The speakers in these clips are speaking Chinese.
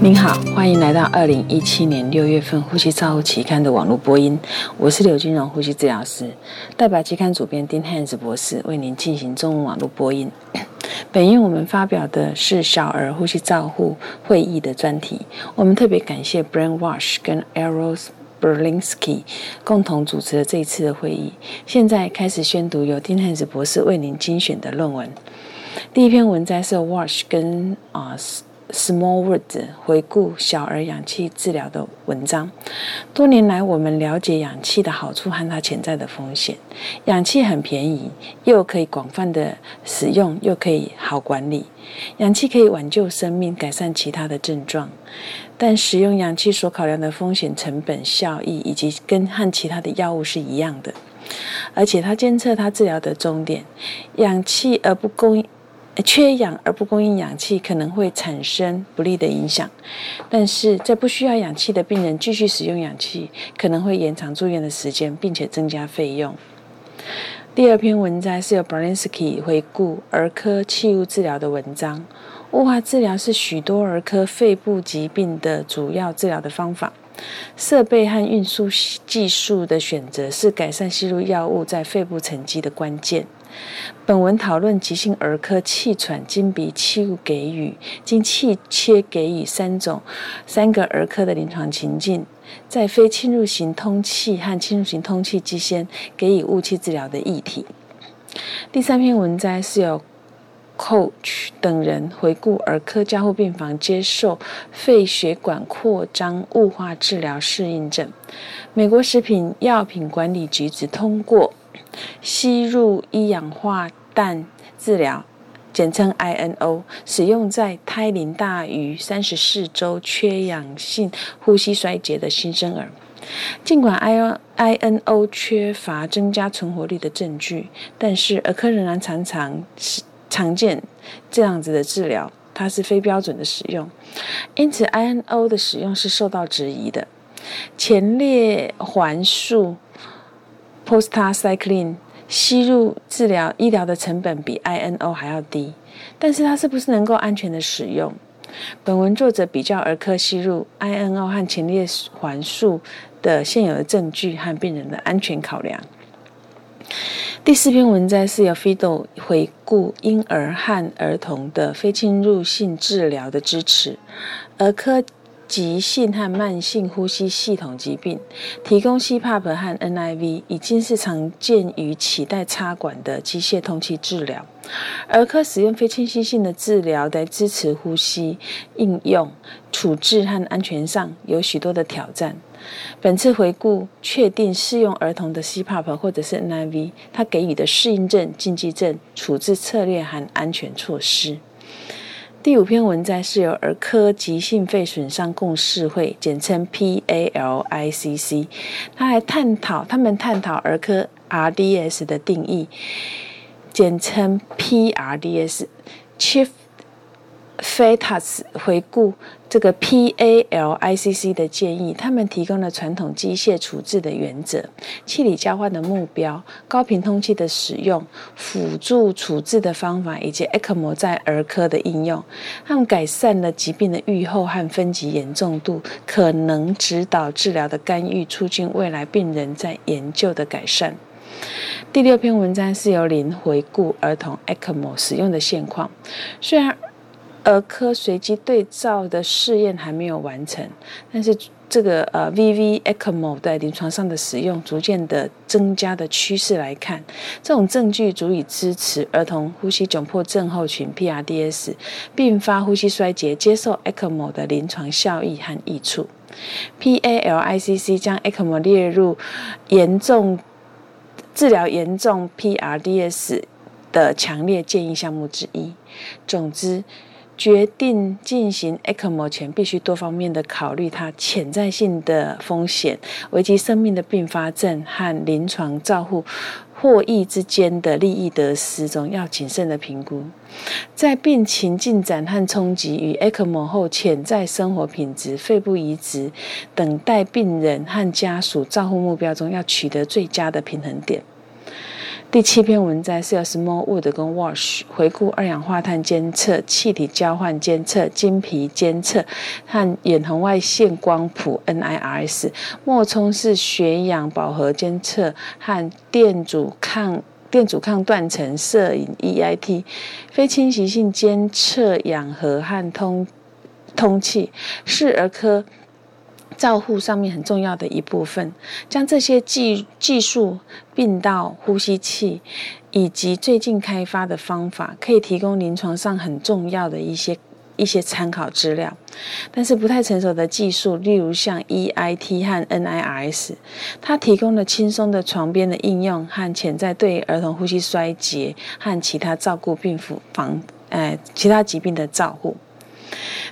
您好，欢迎来到二零一七年六月份《呼吸照护期刊》的网络播音。我是刘金荣呼吸治疗师，代表期刊主编丁汉斯博士为您进行中文网络播音。本月我们发表的是小儿呼吸照护会议的专题。我们特别感谢 Brain Wash 跟 Eros Berlinski 共同主持了这一次的会议。现在开始宣读由丁汉斯博士为您精选的论文。第一篇文摘是 Wash 跟啊。Smallwood 回顾小儿氧气治疗的文章。多年来，我们了解氧气的好处和它潜在的风险。氧气很便宜，又可以广泛的使用，又可以好管理。氧气可以挽救生命，改善其他的症状。但使用氧气所考量的风险、成本、效益，以及跟和其他的药物是一样的。而且，它监测它治疗的终点，氧气而不供应。缺氧而不供应氧气可能会产生不利的影响，但是在不需要氧气的病人继续使用氧气，可能会延长住院的时间，并且增加费用。第二篇文章是由 Bralinsky 回顾儿科气雾治疗的文章。雾化治疗是许多儿科肺部疾病的主要治疗的方法。设备和运输技术的选择是改善吸入药物在肺部沉积的关键。本文讨论急性儿科气喘经鼻气雾给予经气切给予三种三个儿科的临床情境，在非侵入型通气和侵入型通气之间给予雾气治疗的议题。第三篇文摘是由 Coach 等人回顾儿科加护病房接受肺血管扩张雾化治疗适应症。美国食品药品管理局只通过。吸入一氧化氮治疗，简称 INO，使用在胎龄大于三十四周、缺氧性呼吸衰竭的新生儿。尽管 INO 缺乏增加存活率的证据，但是儿科仍然常常是常见这样子的治疗，它是非标准的使用，因此 INO 的使用是受到质疑的。前列环素。Postacyclin 吸入治疗医疗的成本比 INO 还要低，但是它是不是能够安全的使用？本文作者比较儿科吸入 INO 和前列环素的现有的证据和病人的安全考量。第四篇文摘是由 Fido 回顾婴儿和儿童的非侵入性治疗的支持，儿科。急性和慢性呼吸系统疾病，提供 CPAP 和 NIV 已经是常见于脐带插管的机械通气治疗。儿科使用非侵袭性的治疗来支持呼吸应用、处置和安全上有许多的挑战。本次回顾确定适用儿童的 CPAP 或者是 NIV，它给予的适应症、禁忌症、处置策略和安全措施。第五篇文摘是由儿科急性肺损伤共事会，简称 PALICC，他来探讨，他们探讨儿科 RDS 的定义，简称 PRDS，Chief。Fetas 回顾这个 PALICC 的建议，他们提供了传统机械处置的原则、气体交换的目标、高频通气的使用、辅助处置的方法，以及 ECMO 在儿科的应用。他们改善了疾病的预后和分级严重度，可能指导治疗的干预，促进未来病人在研究的改善。第六篇文章是由林回顾儿童 ECMO 使用的现况，虽然。儿科随机对照的试验还没有完成，但是这个呃 VV ECMO 在临床上的使用逐渐的增加的趋势来看，这种证据足以支持儿童呼吸窘迫症候群 PRDS 并发呼吸衰竭接受 ECMO 的临床效益和益处。PALICC 将 ECMO 列入严重治疗严重 PRDS 的强烈建议项目之一。总之。决定进行 ECMO 前，必须多方面的考虑它潜在性的风险、危及生命的并发症和临床照护获益之间的利益得失中，要谨慎的评估。在病情进展和冲击与 ECMO 后潜在生活品质、肺部移植、等待病人和家属照护目标中，要取得最佳的平衡点。第七篇文摘是由 Smallwood 跟 Wash 回顾二氧化碳监测、气体交换监测、晶皮监测和远红外线光谱 NIRS、脉冲式血氧饱和监测和电阻抗电阻抗断层摄影 EIT、非侵袭性监测氧合和通通气，是儿科。照护上面很重要的一部分，将这些技技术并到呼吸器，以及最近开发的方法，可以提供临床上很重要的一些一些参考资料。但是不太成熟的技术，例如像 EIT 和 NIRS，它提供了轻松的床边的应用和潜在对儿童呼吸衰竭和其他照顾病服防呃其他疾病的照护。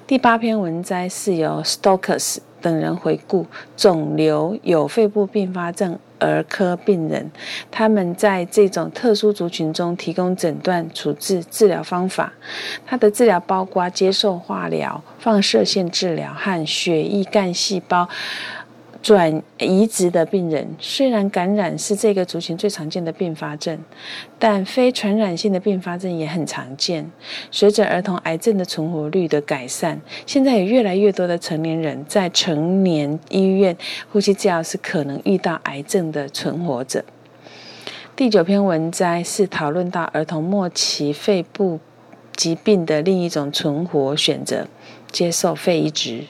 第八篇文摘是由 Stokes。等人回顾肿瘤有肺部并发症儿科病人，他们在这种特殊族群中提供诊断、处置、治疗方法。他的治疗包括接受化疗、放射线治疗和血液干细胞。转移植的病人，虽然感染是这个族群最常见的并发症，但非传染性的并发症也很常见。随着儿童癌症的存活率的改善，现在有越来越多的成年人在成年医院呼吸治疗是可能遇到癌症的存活者。第九篇文摘是讨论到儿童末期肺部疾病的另一种存活选择——接受肺移植。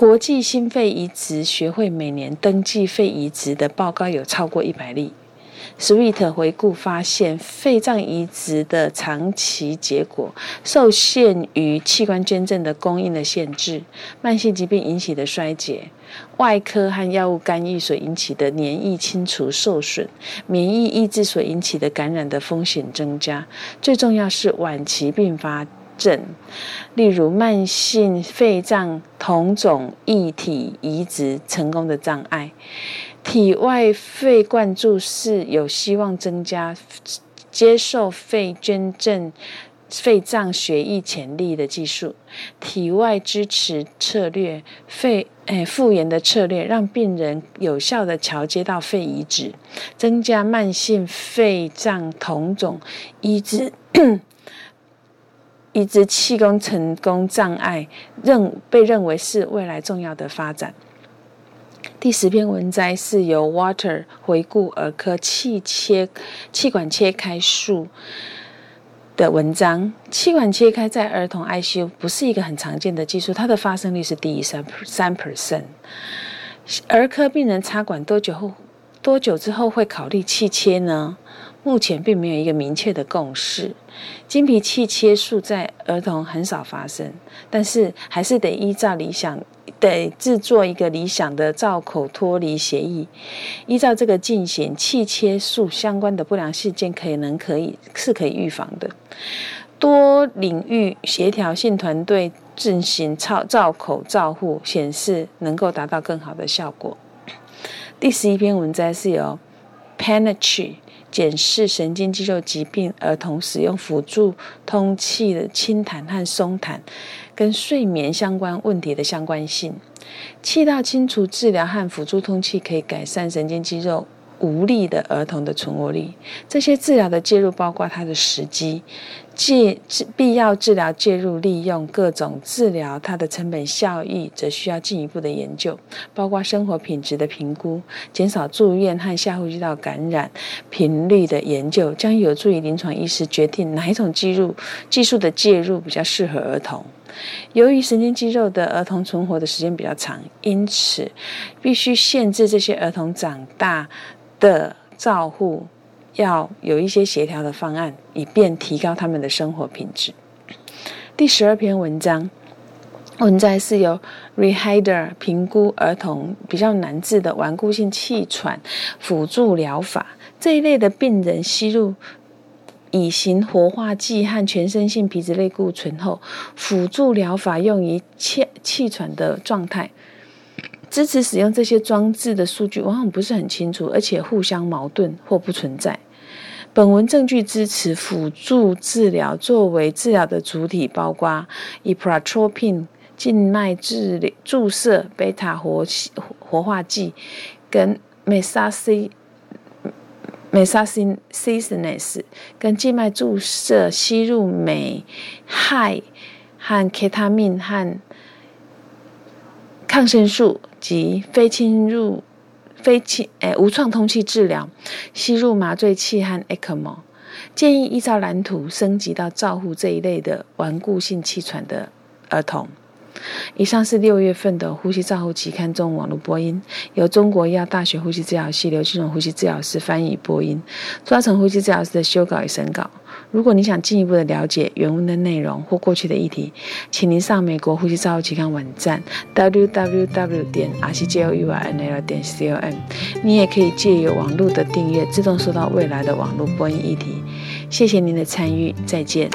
国际心肺移植学会每年登记肺移植的报告有超过一百例。Sweet 回顾发现，肺脏移植的长期结果受限于器官捐赠的供应的限制、慢性疾病引起的衰竭、外科和药物干预所引起的免疫清除受损、免疫抑制所引起的感染的风险增加。最重要是晚期并发。症，例如慢性肺脏同种异体移植成功的障碍，体外肺灌注是有希望增加接受肺捐赠肺脏血液潜力的技术，体外支持策略肺诶复原的策略，让病人有效的调节到肺移植，增加慢性肺脏同种移植。移植气功成功障碍认被认为是未来重要的发展。第十篇文摘是由 Water 回顾儿科气切气管切开术的文章。气管切开在儿童 ICU 不是一个很常见的技术，它的发生率是低于三三 percent。儿科病人插管多久后多久之后会考虑气切呢？目前并没有一个明确的共识。经皮气切术在儿童很少发生，但是还是得依照理想，得制作一个理想的造口脱离协议，依照这个进行气切术相关的不良事件，可能可以是可以预防的。多领域协调性团队进行造造口照护，显示能够达到更好的效果。第十一篇文摘是由 Panetry。检视神经肌肉疾病儿童使用辅助通气的轻弹和松弹，跟睡眠相关问题的相关性。气道清除治疗和辅助通气可以改善神经肌肉。无力的儿童的存活率，这些治疗的介入包括它的时机、介必要治疗介入利用各种治疗，它的成本效益则需要进一步的研究，包括生活品质的评估、减少住院和下呼吸道感染频率的研究，将有助于临床医师决定哪一种介入技术的介入比较适合儿童。由于神经肌肉的儿童存活的时间比较长，因此必须限制这些儿童长大。的照护要有一些协调的方案，以便提高他们的生活品质。第十二篇文章，文摘是由 Rehider 评估儿童比较难治的顽固性气喘辅助疗法这一类的病人吸入乙型活化剂和全身性皮质类固醇后，辅助疗法用于气气喘的状态。支持使用这些装置的数据往往不是很清楚，而且互相矛盾或不存在。本文证据支持辅助治疗作为治疗的主体，包括 ipratropin 静脉治疗注射贝塔活活化剂跟 m e s a c metastasis 跟静脉注射吸入镁、氦和 ketamine 和抗生素及非侵入、非侵诶无创通气治疗，吸入麻醉器和 ECMO。建议依照蓝图升级到照护这一类的顽固性气喘的儿童。以上是六月份的《呼吸照护期刊》中网络播音，由中国医药大学呼吸治疗系刘金荣呼吸治疗师翻译播音，抓成呼吸治疗师的修稿与审稿。如果你想进一步的了解原文的内容或过去的议题，请您上美国呼吸照护期刊网站 www 点 r c j o u r n l 点 c o m。你也可以借由网络的订阅，自动收到未来的网络播音议题。谢谢您的参与，再见。